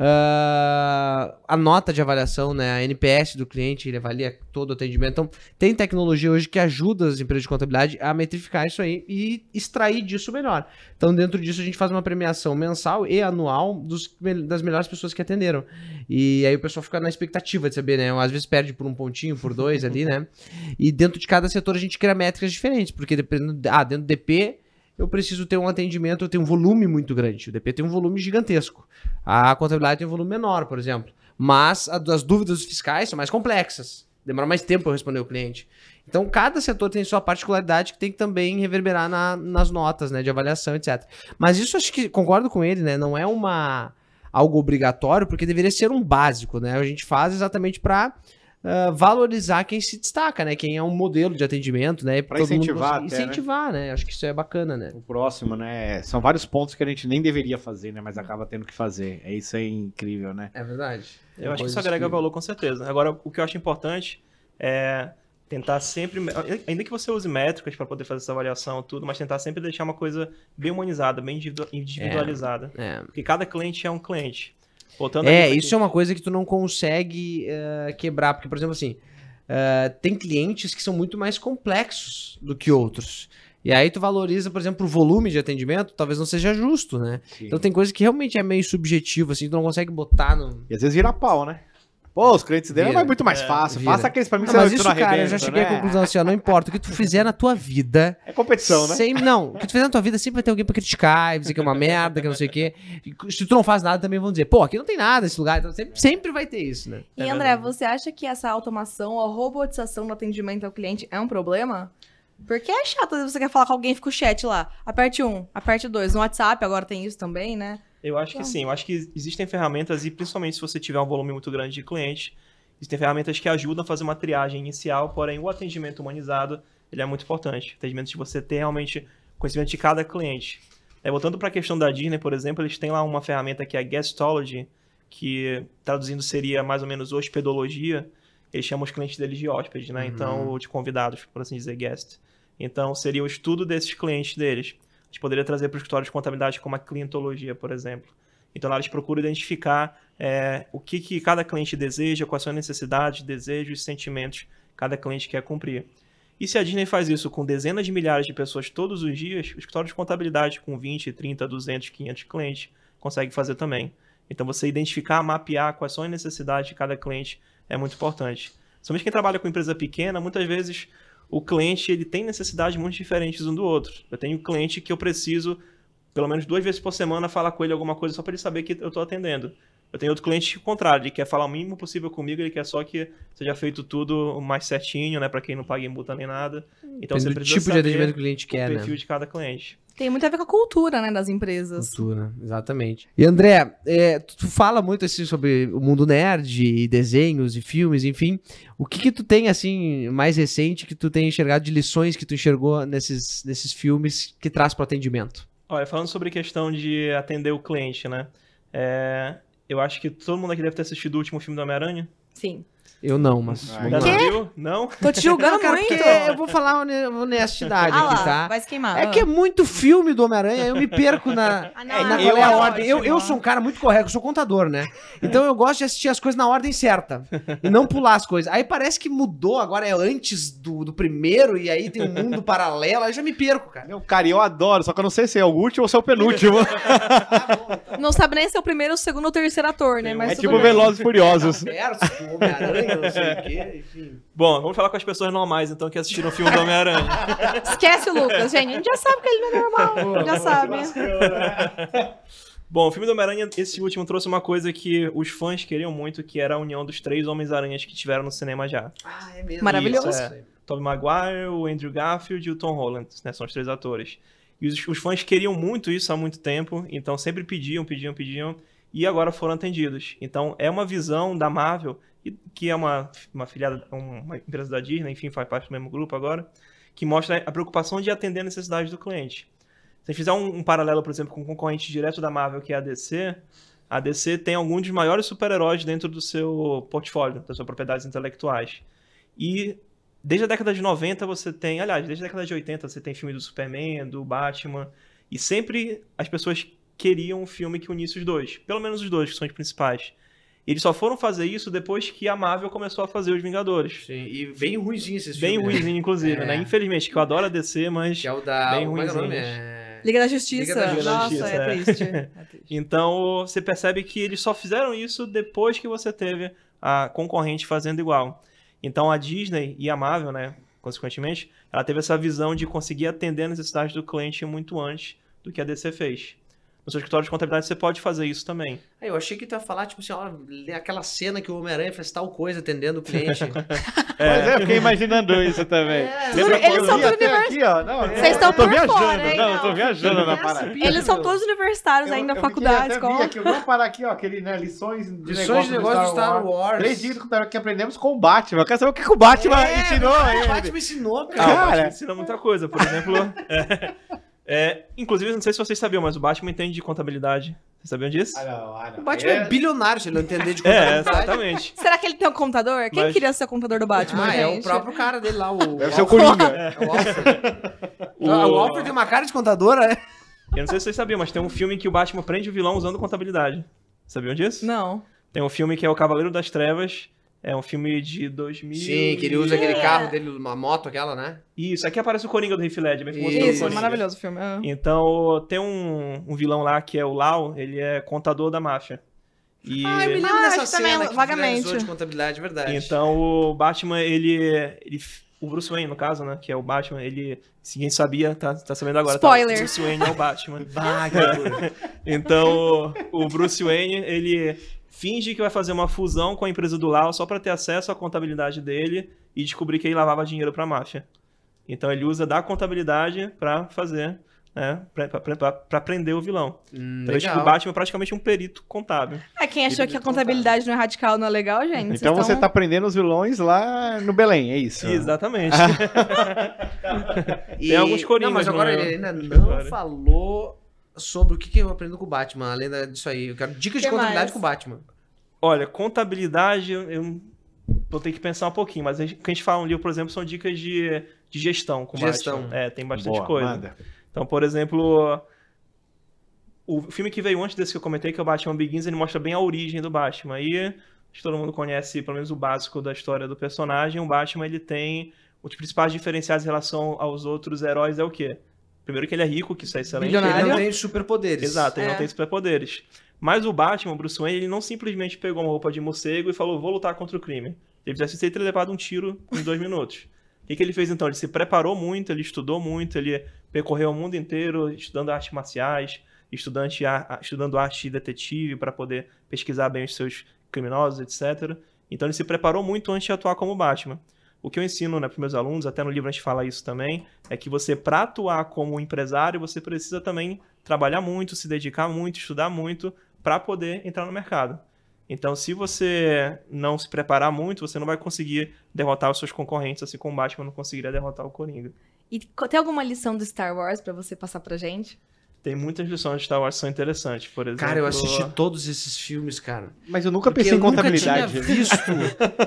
A: Ah, a nota de avaliação, né, a NPS do cliente, ele avalia todo o atendimento. Então, tem tecnologia hoje que ajuda as empresas de contabilidade a metrificar isso aí e extrair disso melhor. Então, dentro disso, a gente faz uma premiação mensal e anual dos das melhores pessoas que atenderam. E aí o pessoal fica na expectativa de saber, né? Às vezes perde por um pontinho, por dois ali, né? E dentro de cada setor a gente cria métricas diferentes, porque dependendo. Ah, dentro do DP. Eu preciso ter um atendimento, eu tenho um volume muito grande. O DP tem um volume gigantesco. A contabilidade tem um volume menor, por exemplo. Mas a- as dúvidas fiscais são mais complexas. Demora mais tempo para responder o cliente. Então, cada setor tem sua particularidade que tem que também reverberar na- nas notas, né, de avaliação, etc. Mas isso acho que concordo com ele, né? Não é uma algo obrigatório, porque deveria ser um básico, né? A gente faz exatamente para valorizar quem se destaca, né? Quem é um modelo de atendimento, né? Mundo
B: incentivar
A: consegue-
B: até, né?
A: incentivar, né? Acho que isso é bacana, né?
B: O próximo, né? São vários pontos que a gente nem deveria fazer, né? Mas acaba tendo que fazer. É isso aí incrível, né?
A: É verdade.
D: Eu acho que isso agrega valor com certeza. Agora, o que eu acho importante é tentar sempre, ainda que você use métricas para poder fazer essa avaliação tudo, mas tentar sempre deixar uma coisa bem humanizada, bem individu- individualizada.
A: É.
D: Porque cada cliente é um cliente.
A: É,
D: aqui-
A: isso é uma coisa que tu não consegue eh, quebrar, porque, por exemplo, assim, eh, tem clientes que são muito mais complexos do que outros. E aí tu valoriza, por exemplo, o volume de atendimento, talvez não seja justo, né? Então tem coisa que realmente é meio subjetivo, assim, tu não consegue botar no.
B: E às vezes vira pau, né? Pô, os clientes dele
A: Vira.
B: é muito mais
D: É,
B: fácil.
A: vira.
B: Faça aqueles pra mim que
A: Não, mas
B: você
A: isso,
B: não
A: cara, eu já cheguei
B: né?
A: à conclusão assim, ó, não importa o que tu fizer na tua vida.
B: É competição, né?
A: Sem, não, o que tu fizer na tua vida sempre vai ter alguém pra criticar e dizer que é uma merda, que não sei o quê. E se tu não faz nada, também vão dizer, pô, aqui não tem nada nesse lugar. Então sempre, sempre vai ter isso, né?
C: E
D: É
C: André, você acha que essa automação, a robotização do atendimento ao cliente é um problema? Porque é chato, você quer falar com alguém, fica o chat lá. Aperte um, aperte dois. No WhatsApp agora tem isso também, né?
D: Eu acho que sim, eu acho que existem ferramentas, e principalmente se você tiver um volume muito grande de clientes, existem ferramentas que ajudam a fazer uma triagem inicial, porém o atendimento humanizado ele é muito importante. O atendimento de você ter realmente conhecimento de cada cliente. É, voltando para a questão da Disney, por exemplo, eles têm lá uma ferramenta que é a Guestology, que traduzindo seria mais ou menos hospedologia. Eles chamam os clientes deles de hóspedes, né? Então, ou de convidados, por assim dizer, guest. Então, seria o estudo desses clientes deles. A gente poderia trazer para o escritório de contabilidade como a clientologia, por exemplo. Então, lá eles procuram identificar é, o que, que cada cliente deseja, quais são as necessidades, desejos e sentimentos cada cliente quer cumprir. E se a Disney faz isso com dezenas de milhares de pessoas todos os dias, o escritório de contabilidade com 20, 30, 200, 500 clientes consegue fazer também. Então, você identificar, mapear quais são as necessidades de cada cliente é muito importante. Somente quem trabalha com empresa pequena, muitas vezes o cliente ele tem necessidades muito diferentes um do outro. Eu tenho cliente que eu preciso, pelo menos duas vezes por semana, falar com ele alguma coisa só para ele saber que eu estou atendendo. Eu tenho outro cliente que, ao contrário, ele quer falar o mínimo possível comigo, ele quer só que seja feito tudo mais certinho, né, para quem não paga em multa nem nada. Então
A: Depende
D: você
A: do
D: precisa
A: tipo de atendimento que o cliente
D: o
A: quer, né?
D: perfil de cada cliente.
C: Tem muito a ver com a cultura, né, das empresas.
A: Cultura, exatamente. E André, é, tu, fala muito assim sobre o mundo nerd, e desenhos e filmes, enfim. O que que tu tem assim mais recente que tu tem enxergado de lições que tu enxergou nesses, nesses filmes que traz pro atendimento?
D: Olha, falando sobre questão de atender o cliente, né? É, eu acho que todo mundo aqui deve ter assistido o último filme do Homem-Aranha.
C: Sim.
A: Eu não, mas
B: Ah,
A: vamos
D: Já
A: lá.
D: não viu? Não?
C: Tô te julgando
A: cara,
C: muito.
A: porque eu vou falar hone- honestidade
C: Ah
A: aqui, tá?
C: vai se queimar.
A: É que é muito filme do Homem-Aranha, eu me perco na,
C: Ah,
A: na
C: não,
A: qual
B: eu
A: é a ordem. Eu, eu sou um cara muito correto, eu sou contador, né? Então eu gosto de assistir as coisas na ordem certa e não pular as coisas. Aí parece que mudou, agora é antes do, do primeiro e aí tem um mundo paralelo, aí eu já me perco, cara.
B: Meu, cara, eu adoro, só que eu não sei se é o último ou se é o penúltimo.
C: Não sabe nem se é o primeiro, o segundo ou o terceiro ator, né? Mas
B: é tipo
C: bem.
B: Velozes e Furiosos.
A: Verso do Homem-Aranha, Homem-Aranha, não sei o quê, enfim.
D: Bom, vamos falar com as pessoas normais, então, que assistiram o filme do Homem-Aranha.
C: Esquece o Lucas, gente. A gente já sabe que ele não é normal. já sabe.
D: Bom, o filme do Homem-Aranha, esse último, trouxe uma coisa que os fãs queriam muito, que era a união dos três Homens-Aranhas que tiveram no cinema já.
A: Ah, é mesmo.
C: Maravilhoso.
A: Isso,
D: É. Tobey Maguire, o Andrew Garfield e o Tom Holland, né? São os três atores. E os, os fãs queriam muito isso há muito tempo, então sempre pediam, pediam, pediam, e agora foram atendidos. Então é uma visão da Marvel, que é uma, uma filiada, uma empresa da Disney, enfim, faz parte do mesmo grupo agora, que mostra a preocupação de atender a necessidade do cliente. Se fizer um, um paralelo, por exemplo, com um concorrente direto da Marvel, que é a DC, a DC tem alguns dos maiores super-heróis dentro do seu portfólio, das suas propriedades intelectuais. E desde a década de 90 você tem, aliás, desde a década de 80 você tem filme do Superman, do Batman, e sempre as pessoas queriam um filme que unisse os dois, pelo menos os dois que são os principais. Eles só foram fazer isso depois que a Marvel começou a fazer os Vingadores.
A: Sim, e bem ruimzinho esses
D: Bem
A: filmes. né?
D: ruimzinho, inclusive,
A: É.
D: né? Infelizmente, que eu adoro a DC, mas.
A: Que é o da...
D: Bem
A: é é o nome?
D: ruinzinhos.
A: É...
C: Liga da Justiça.
A: Liga da
D: Justiça,
C: Nossa, é,
D: é.
C: triste. É triste.
D: Então você percebe que eles só fizeram isso depois que você teve a concorrente fazendo igual. Então a Disney e a Marvel, né, consequentemente, ela teve essa visão de conseguir atender a necessidade do cliente muito antes do que a DC fez. No seu escritório de contabilidade você pode fazer isso também.
A: Eu achei que tu ia falar, tipo assim, ó, aquela cena que o Homem-Aranha faz tal coisa atendendo o cliente.
B: Pois é, eu fiquei imaginando isso também.
A: É,
B: Lembra
C: eles são
B: eu aqui, ó? Não,
C: Vocês
B: eu
C: estão
B: tô
C: por
B: viajando.
C: fora, hein?
B: Não, eu tô viajando na parada.
C: Eles são todos universitários ainda,
B: eu,
C: faculdade,
B: eu
C: escola.
B: aqui, eu vou parar aqui, ó, aquele, né, lições de
A: Lições de negócio do Star Wars.
B: Três dicas que aprendemos com o Batman. Eu quero saber o que, que o Batman
A: É,
B: ensinou
A: O
B: aí.
A: Batman ensinou,
D: Ah, o
A: cara.
B: Cara.
D: Batman ensina muita coisa. Por exemplo, é, é, inclusive, não sei se vocês sabiam, mas o Batman entende de contabilidade. Vocês sabiam disso?
B: Ah, não, ah, não.
A: O Batman é
B: É-
A: bilionário, se ele não entender de
D: É,
A: contabilidade.
D: exatamente.
C: Será que ele tem um computador? Quem
D: Mas-
C: queria ser o computador do Batman,
A: Ah, é o
C: gente?
A: próprio cara dele lá, o...
B: Deve
A: o
B: ser o
A: Alfred.
B: Coringa.
A: É o Alfred.
D: O-
A: O Alfred tem uma cara de contadora, né?
D: Eu não sei se vocês sabiam, mas tem um filme que o Batman prende o vilão usando contabilidade. Sabiam disso?
C: Não.
D: Tem um filme que é O Cavaleiro das Trevas. É um filme de 2000.
A: Sim, que ele usa aquele carro dele, uma moto aquela, né?
D: Isso, aqui aparece o Coringa do Heath Ledger. bem famoso pelo
C: Isso,
D: Coringa.
C: maravilhoso o filme. Ah.
D: Então, tem um, um vilão lá que é o Lau, ele é contador da máfia. E...
A: Ah, eu me lembro
C: Ah,
A: dessa
C: também,
A: cena que
C: vagamente.
A: de contabilidade, é verdade.
D: Então, o Batman, ele, ele. O Bruce Wayne, no caso, né? Que é o Batman, ele. Se ninguém sabia, tá, tá sabendo agora. tá?
C: Spoiler.
D: O Bruce Wayne é o Batman.
A: Vaga.
D: Então, o Bruce Wayne, ele finge que vai fazer uma fusão com a empresa do Lau só pra ter acesso à contabilidade dele e descobrir que ele lavava dinheiro pra máfia. Então, ele usa da contabilidade pra fazer, né? Pra prender o vilão.
A: Hum,
D: Então,
A: legal.
D: o Batman é praticamente um perito contábil.
C: É, quem achou
A: Ele
C: que a contabilidade não é radical, não é legal, gente?
B: Então
C: Vocês
B: você
C: tão-
B: tá prendendo os vilões lá no Belém, é isso?
D: Exatamente.
A: E-
D: Tem alguns coringas
A: Não, mas agora
D: no-
A: ele ainda não
D: Agora.
A: falou sobre o que, que eu aprendo com o Batman, além disso aí. Eu quero dicas de
C: Que
A: contabilidade
C: mais?
A: com o Batman.
D: Olha, contabilidade, eu- eu vou ter que pensar um pouquinho, mas a gente- o que a gente fala no livro, por exemplo, são dicas de, de gestão com
A: Gestão.
D: Batman. É, tem bastante
B: Boa,
D: coisa.
B: manda.
D: Então, por exemplo, o filme que veio antes desse que eu comentei, que é o Batman Begins, ele mostra bem a origem do Batman. E acho que todo mundo conhece, pelo menos, o básico da história do personagem. O Batman, ele tem os principais diferenciais em relação aos outros heróis é o quê? Primeiro que ele é rico, que isso é excelente.
C: Bilionário.
A: Ele não tem superpoderes.
D: Exato, ele
C: É.
D: não tem superpoderes. Mas o Batman, o Bruce Wayne, ele não simplesmente pegou uma roupa de morcego e falou, vou lutar contra o crime. Ele precisa ter levado um tiro em dois minutos. O que, que ele fez então? Ele se preparou muito, ele estudou muito, ele percorreu o mundo inteiro estudando artes marciais, estudante, a- estudando arte detetive para poder pesquisar bem os seus criminosos, etc. Então ele se preparou muito antes de atuar como Batman. O que eu ensino né, para meus alunos, até no livro a gente fala isso também, é que você, para atuar como empresário, você precisa também trabalhar muito, se dedicar muito, estudar muito, para poder entrar no mercado. Então, se você não se preparar muito, você não vai conseguir derrotar os seus concorrentes, assim como o Batman não conseguiria derrotar o Coringa.
C: E tem alguma lição do Star Wars pra você passar pra gente?
D: Tem muitas lições de Star Wars que são interessantes, por exemplo...
A: Cara, eu assisti todos esses filmes, cara.
B: Mas eu nunca
A: Porque
B: pensei
A: eu
B: em
A: nunca
B: contabilidade.
A: tinha visto.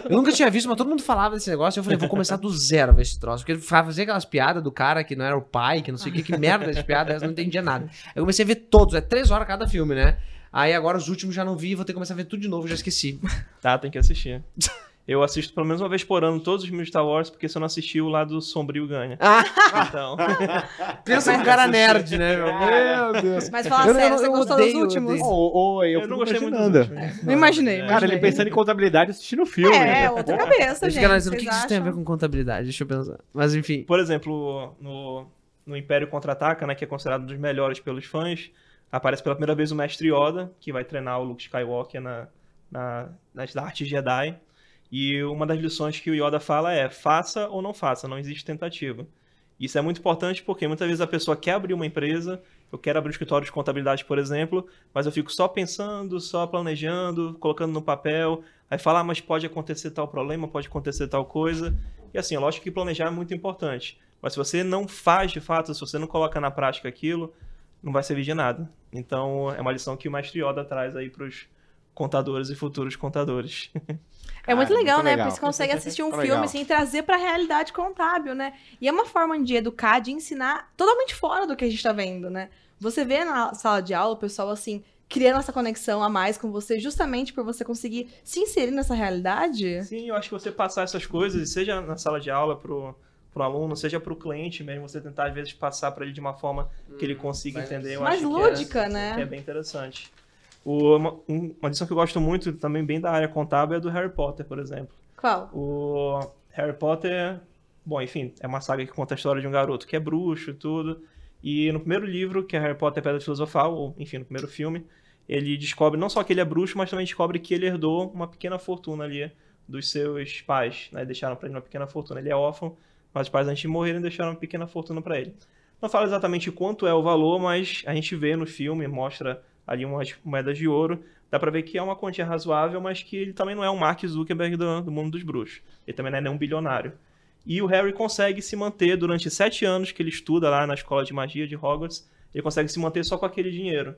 A: eu nunca tinha visto, mas todo mundo falava desse negócio. Eu falei, vou começar do zero a ver esse troço. Porque fazia aquelas piadas do cara que não era o pai, que não sei o que, que merda de piada, eu não entendia nada. Aí eu comecei a ver todos, é três horas cada filme, né? Aí agora os últimos já não vi, vou ter que começar a ver tudo de novo, já esqueci.
D: Tá, tem que assistir. Eu assisto pelo menos uma vez por ano todos os filmes de Star Wars, porque se eu não assistir, o lado sombrio ganha.
A: Ah,
D: Então,
A: pensa num cara nerd, né? meu? Meu Deus.
C: Mas fala
A: Eu-
C: sério,
A: eu-
C: você
A: eu
C: gostou
A: odeio,
C: dos últimos?
A: odeio.
B: Ô, ô, eu,
D: eu, não gostei muito
B: imaginando.
D: dos últimos.
C: Não imaginei, imaginei.
B: Cara, ele pensando em contabilidade assistindo o filme.
C: É, outra cabeça, gente.
A: analisando o que, que isso tem a ver com contabilidade, deixa eu pensar. Mas enfim.
D: Por exemplo, no, no Império Contra-Ataca, né, que é considerado um dos melhores pelos fãs, aparece pela primeira vez o Mestre Yoda, que vai treinar o Luke Skywalker na, na, nas artes Jedi. E uma das lições que o Yoda fala é: faça ou não faça, não existe tentativa. Isso é muito importante porque muitas vezes a pessoa quer abrir uma empresa, eu quero abrir um escritório de contabilidade, por exemplo, mas eu fico só pensando, só planejando, colocando no papel, aí fala, ah, mas pode acontecer tal problema, pode acontecer tal coisa. E assim, lógico que planejar é muito importante. Mas se você não faz de fato, se você não coloca na prática aquilo, não vai servir de nada. Então é uma lição que o Mestre Yoda traz aí pros contadores e futuros contadores.
C: É muito
B: Cara,
C: legal,
B: muito
C: né?
B: legal.
C: Porque você consegue assistir um filme assim, e trazer pra realidade contábil, né? E é uma forma de educar, de ensinar totalmente fora do que a gente tá vendo, né? Você vê na sala de aula o pessoal assim, criando essa conexão a mais com você, justamente por você conseguir se inserir nessa realidade.
D: Sim, eu acho que você passar essas coisas, seja na sala de aula pro, pro aluno, seja pro cliente mesmo, você tentar às vezes passar para ele de uma forma que ele consiga
A: mais-
D: entender. Eu
C: mais
D: acho que
C: lúdica,
D: é,
C: né?
D: Que é bem interessante. O, uma, um- uma lição que eu gosto muito, também bem da área contábil, é do Harry Potter, por exemplo.
C: Qual?
D: O Harry Potter, bom, enfim, é uma saga que conta a história de um garoto que é bruxo e tudo. E no primeiro livro, que é Harry Potter Pedra Filosofal, ou enfim, no primeiro filme, ele descobre não só que ele é bruxo, mas também descobre que ele herdou uma pequena fortuna ali dos seus pais, né? Deixaram pra ele uma pequena fortuna. Ele é órfão, mas os pais antes de morrerem deixaram uma pequena fortuna pra ele. Não fala exatamente quanto é o valor, mas a gente vê no filme, mostra ali umas moedas de ouro. Dá pra ver que é uma quantia razoável, mas que ele também não é um Mark Zuckerberg do, do mundo dos bruxos. Ele também não é nenhum bilionário. E o Harry consegue se manter durante sete anos que ele estuda lá na escola de magia de Hogwarts. Ele consegue se manter só com aquele dinheiro.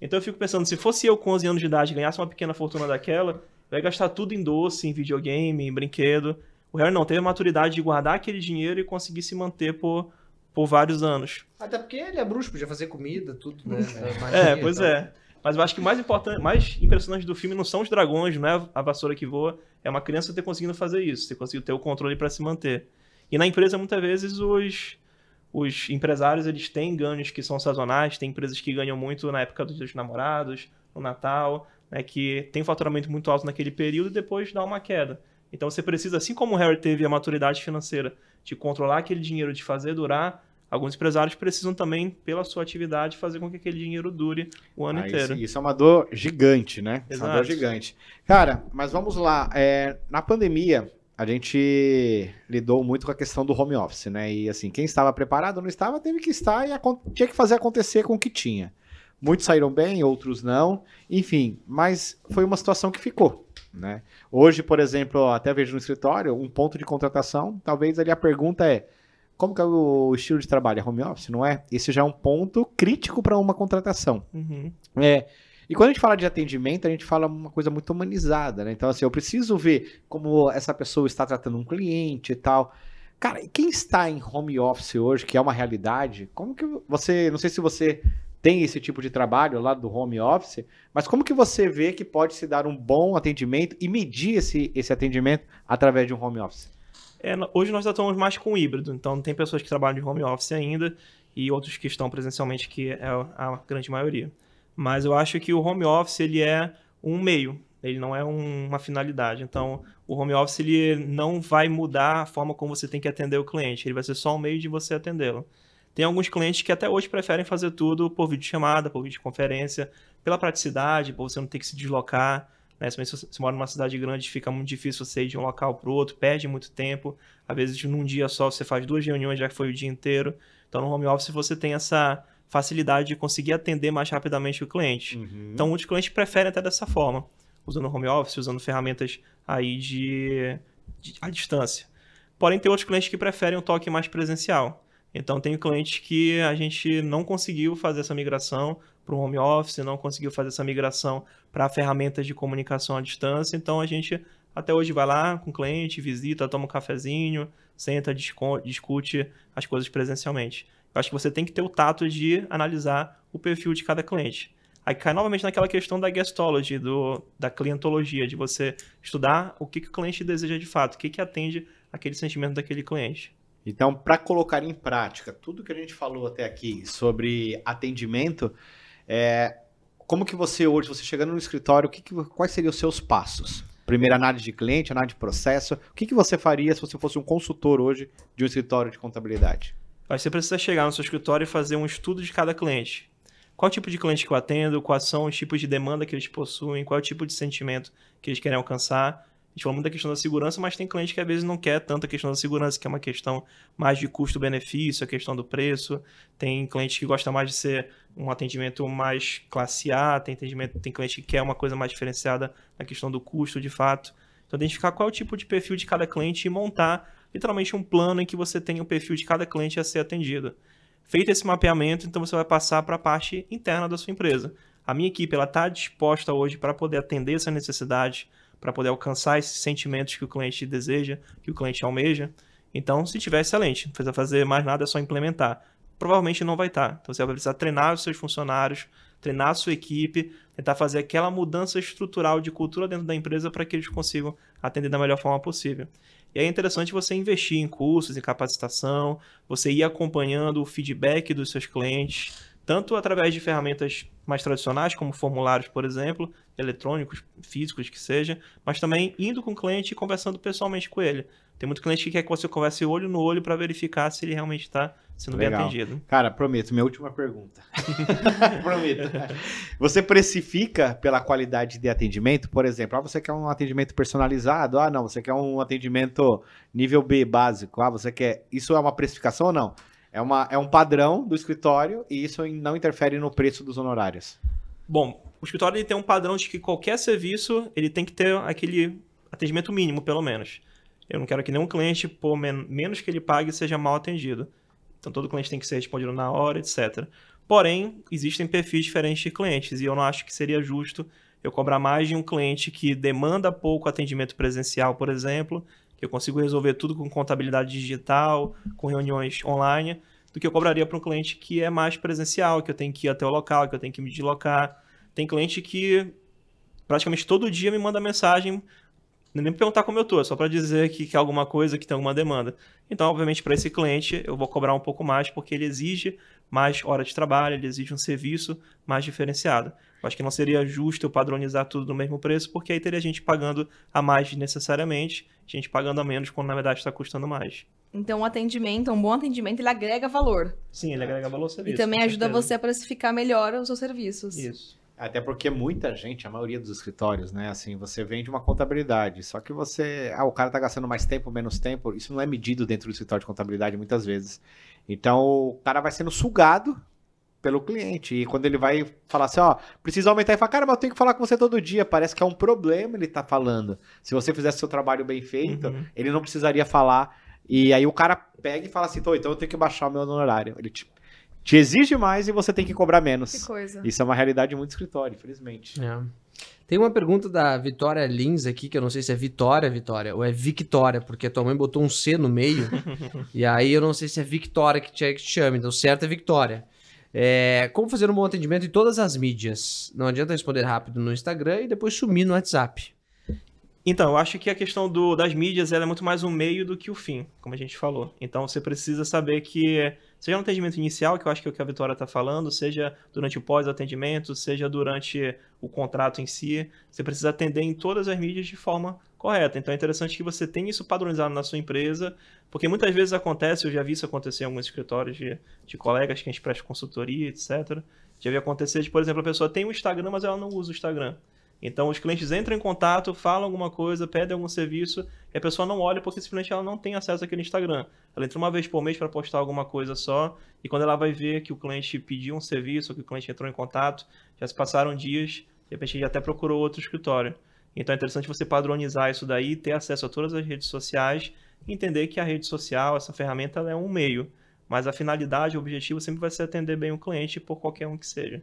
D: Então eu fico pensando, se fosse eu com 11 anos de idade ganhasse uma pequena fortuna daquela, ia gastar tudo em doce, em videogame, em brinquedo. O Harry não teve a maturidade de guardar aquele dinheiro e conseguir se manter por, por vários anos.
A: Até porque ele é bruxo, podia fazer comida, tudo, né?
D: É, pois é. Mas eu acho que mais importante, mais impressionante do filme não são os dragões, não é a vassoura que voa, é uma criança ter conseguido fazer isso, ter conseguido ter o controle para se manter. E na empresa muitas vezes os os empresários eles têm ganhos que são sazonais, tem empresas que ganham muito na época dos Dias dos namorados, no Natal, né, que tem um faturamento muito alto naquele período e depois dá uma queda. Então você precisa, assim como o Harry teve a maturidade financeira de controlar aquele dinheiro, de fazer durar, alguns empresários precisam também, pela sua atividade, fazer com que aquele dinheiro dure o ano
B: Ah,
D: inteiro.
B: Isso, isso é uma dor gigante, né? Isso é uma dor
D: Exato.
B: gigante. Cara, mas vamos lá. é, na pandemia, a gente lidou muito com a questão do home office, né? E assim, quem estava preparado não estava, teve que estar e tinha que fazer acontecer com o que tinha. Muitos saíram bem, outros não. Enfim, mas foi uma situação que ficou, né? Hoje, por exemplo, até vejo no escritório um ponto de contratação. Talvez ali a pergunta é: como que é o estilo de trabalho? É home office, não é? Esse já é um ponto crítico para uma contratação.
D: Uhum.
B: É. E quando a gente fala de atendimento, a gente fala uma coisa muito humanizada, né? Então, assim, eu preciso ver como essa pessoa está tratando um cliente e tal. Cara, quem está em home office hoje, que é uma realidade, como que você. Não sei se você tem esse tipo de trabalho lá do home office, mas como que você vê que pode se dar um bom atendimento e medir esse, esse atendimento através de um home office?
D: É, hoje nós atuamos mais com híbrido, então tem pessoas que trabalham de home office ainda e outros que estão presencialmente, que é a grande maioria. Mas eu acho que o home office ele é um meio, ele não é um- uma finalidade. Então, o home office ele não vai mudar a forma como você tem que atender o cliente, ele vai ser só um meio de você atendê-lo. Tem alguns clientes que até hoje preferem fazer tudo por videochamada, por videoconferência, pela praticidade, por você não ter que se deslocar. Né? Se você mora numa cidade grande, fica muito difícil você ir de um local para o outro, perde muito tempo. Às vezes, num dia só, você faz duas reuniões, já que foi o dia inteiro. Então, no home office, você tem essa facilidade de conseguir atender mais rapidamente o cliente. Então, muitos clientes preferem até dessa forma, usando home office, usando ferramentas aí de, de à distância. Porém, tem outros clientes que preferem um toque mais presencial. Então, tem clientes que a gente não conseguiu fazer essa migração para o home office, não conseguiu fazer essa migração para ferramentas de comunicação à distância. Então, a gente até hoje vai lá com o cliente, visita, toma um cafezinho, senta, discute as coisas presencialmente. Eu acho que você tem que ter o tato de analisar o perfil de cada cliente. Aí cai novamente naquela questão da guestology, do, da clientologia, de você estudar o que, que o cliente deseja de fato, o que, que atende aquele sentimento daquele cliente.
B: Então, para colocar em prática tudo que a gente falou até aqui sobre atendimento, é, como que você hoje, você chegando no escritório, que que, quais seriam os seus passos? Primeira análise de cliente, análise de processo. O que, que você faria se você fosse um consultor hoje de um escritório de contabilidade?
D: Você precisa chegar no seu escritório e fazer um estudo de cada cliente. Qual tipo de cliente que eu atendo, quais são os tipos de demanda que eles possuem, qual o tipo de sentimento que eles querem alcançar gente falou muito da questão da segurança, mas tem cliente que às vezes não quer tanto a questão da segurança, que é uma questão mais de custo-benefício, a questão do preço. Tem cliente que gosta mais de ser um atendimento mais classe A, tem, atendimento, tem cliente que quer uma coisa mais diferenciada na questão do custo, de fato. Então, identificar qual é o tipo de perfil de cada cliente e montar literalmente um plano em que você tenha o perfil de cada cliente a ser atendido. Feito esse mapeamento, então você vai passar para a parte interna da sua empresa. A minha equipe está disposta hoje para poder atender essa necessidade para poder alcançar esses sentimentos que o cliente deseja, que o cliente almeja. Então, se tiver, excelente. Não precisa fazer mais nada, é só implementar. Provavelmente não vai estar. Então, você vai precisar treinar os seus funcionários, treinar a sua equipe, tentar fazer aquela mudança estrutural de cultura dentro da empresa para que eles consigam atender da melhor forma possível. E é interessante você investir em cursos, em capacitação, você ir acompanhando o feedback dos seus clientes, tanto através de ferramentas mais tradicionais, como formulários, por exemplo, eletrônicos, físicos que seja, mas também indo com o cliente e conversando pessoalmente com ele. Tem muito cliente que quer que você converse olho no olho para verificar se ele realmente está sendo Legal. bem atendido.
B: Cara, prometo, minha última pergunta. prometo. Você precifica pela qualidade de atendimento? Por exemplo, ah, você quer um atendimento personalizado? Ah, não, você quer um atendimento nível B básico. Ah, você quer. Isso é uma precificação ou não? É, uma, é um padrão do escritório e isso não interfere no preço dos honorários.
D: Bom, o escritório ele tem um padrão de que qualquer serviço ele tem que ter aquele atendimento mínimo, pelo menos. Eu não quero que nenhum cliente, por men menos que ele pague, seja mal atendido. Então todo cliente tem que ser respondido na hora, etc. Porém, existem perfis diferentes de clientes e eu não acho que seria justo eu cobrar mais de um cliente que demanda pouco atendimento presencial, por exemplo, eu consigo resolver tudo com contabilidade digital, com reuniões online, do que eu cobraria para um cliente que é mais presencial, que eu tenho que ir até o local, que eu tenho que me deslocar. Tem cliente que praticamente todo dia me manda mensagem, nem me perguntar como eu tô, só para dizer que quer alguma coisa, que tem alguma demanda. Então, obviamente, para esse cliente, eu vou cobrar um pouco mais, porque ele exige mais hora de trabalho, ele exige um serviço mais diferenciado. Eu acho que não seria justo eu padronizar tudo no mesmo preço, porque aí teria gente pagando a mais necessariamente, gente pagando a menos quando na verdade está custando mais.
C: Então, um atendimento, um bom atendimento, ele agrega valor.
D: Sim, ele agrega valor ao serviço.
C: E também ajuda você a precificar melhor os seus serviços.
D: Isso.
B: Até porque muita gente, a maioria dos escritórios, né, assim, você vende uma contabilidade, só que você, ah, o cara tá gastando mais tempo, menos tempo, isso não é medido dentro do escritório de contabilidade muitas vezes. Então, o cara vai sendo sugado pelo cliente. E quando ele vai falar assim, ó, precisa aumentar, e fala, cara, mas eu tenho que falar com você todo dia. Parece que é um problema ele tá falando. Se você fizesse seu trabalho bem feito, uhum. ele não precisaria falar. E aí o cara pega e fala assim, então eu tenho que baixar o meu honorário. Ele te, te exige mais e você tem que cobrar menos.
C: Que coisa.
B: Isso é uma realidade muito escritório, infelizmente.
A: É. Tem uma pergunta da Vitória Lins aqui, que eu não sei se é Vitória, Vitória, ou é Victória, porque a tua mãe botou um C no meio. e aí eu não sei se é Victória que te, que te chama, então certo é Victória. É, como fazer um bom atendimento em todas as mídias? Não adianta responder rápido no Instagram e depois sumir no WhatsApp.
D: Então, eu acho que a questão do, das mídias é muito mais um meio do que o fim, como a gente falou. Então, você precisa saber que, seja no atendimento inicial, que eu acho que é o que a Vitória está falando, seja durante o pós-atendimento, seja durante o contrato em si, você precisa atender em todas as mídias de forma correta. Então, é interessante que você tenha isso padronizado na sua empresa, porque muitas vezes acontece, eu já vi isso acontecer em alguns escritórios de, de colegas que a gente presta consultoria, etc. Já vi acontecer de, por exemplo, a pessoa tem um Instagram, mas ela não usa o Instagram. Então os clientes entram em contato, falam alguma coisa, pedem algum serviço, e a pessoa não olha porque simplesmente ela não tem acesso àquele Instagram. Ela entra uma vez por mês para postar alguma coisa só, e quando ela vai ver que o cliente pediu um serviço, que o cliente entrou em contato, já se passaram dias, de repente já até procurou outro escritório. Então é interessante você padronizar isso daí, ter acesso a todas as redes sociais, e entender que a rede social, essa ferramenta, é um meio, mas a finalidade, o objetivo sempre vai ser atender bem o cliente por qualquer um que seja.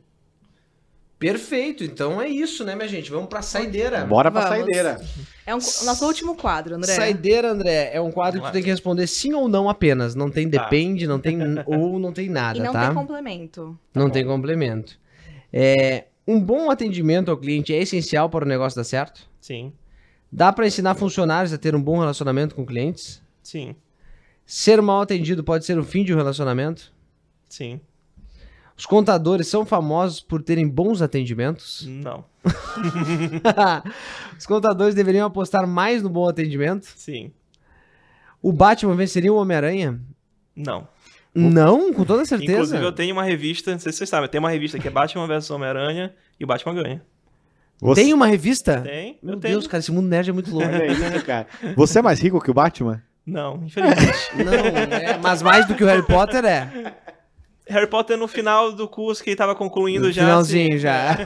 A: Perfeito, então é isso, né, minha gente? Vamos pra saideira.
B: Bora pra Vamos. saideira.
C: É um, nosso último quadro, André.
A: Saideira, André, é um quadro que tu tem que responder sim ou não apenas. Não tem tá. depende, não tem ou não tem nada,
C: e não
A: tá?
C: tem complemento.
A: Não tá tem complemento. É, Um bom atendimento ao cliente é essencial para o negócio dar certo?
D: Sim,
A: Dá para ensinar funcionários a ter um bom relacionamento com clientes?
D: sim,
A: Ser mal atendido pode ser o fim de um relacionamento?
D: sim.
A: Os contadores são famosos por terem bons atendimentos?
D: Não,
A: Os contadores deveriam apostar mais no bom atendimento?
D: sim,
A: O Batman venceria o Homem-Aranha?
D: não.
A: Não, com toda certeza.
D: Inclusive, eu tenho uma revista, não sei se vocês sabem, tem uma revista que é Batman vs Homem-Aranha e o Batman ganha.
B: Você...
A: Tem uma revista?
D: Tem?
A: Meu
D: eu tenho.
A: Deus, cara, esse mundo nerd é muito louco.
B: Olha cara. Você é mais rico que o Batman?
D: Não, infelizmente.
A: Não, é, mas mais do que o Harry Potter é.
D: Harry Potter no final do curso que ele tava concluindo
A: No
D: já.
A: finalzinho
D: assim,
A: já.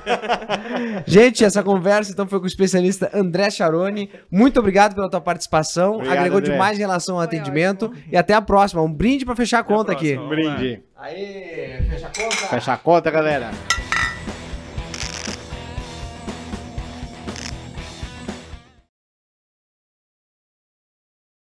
A: Gente, essa conversa então foi com o especialista André Charoni. Muito obrigado pela tua participação.
B: Obrigado,
A: Agregou
B: André.
A: demais em relação ao
C: Foi
A: atendimento.
C: ótimo.
A: E até a próxima. Um brinde pra fechar a
D: Até a
A: conta aqui.
D: próxima.
B: Brinde.
A: Aê, fecha a conta.
B: Fecha a conta, galera.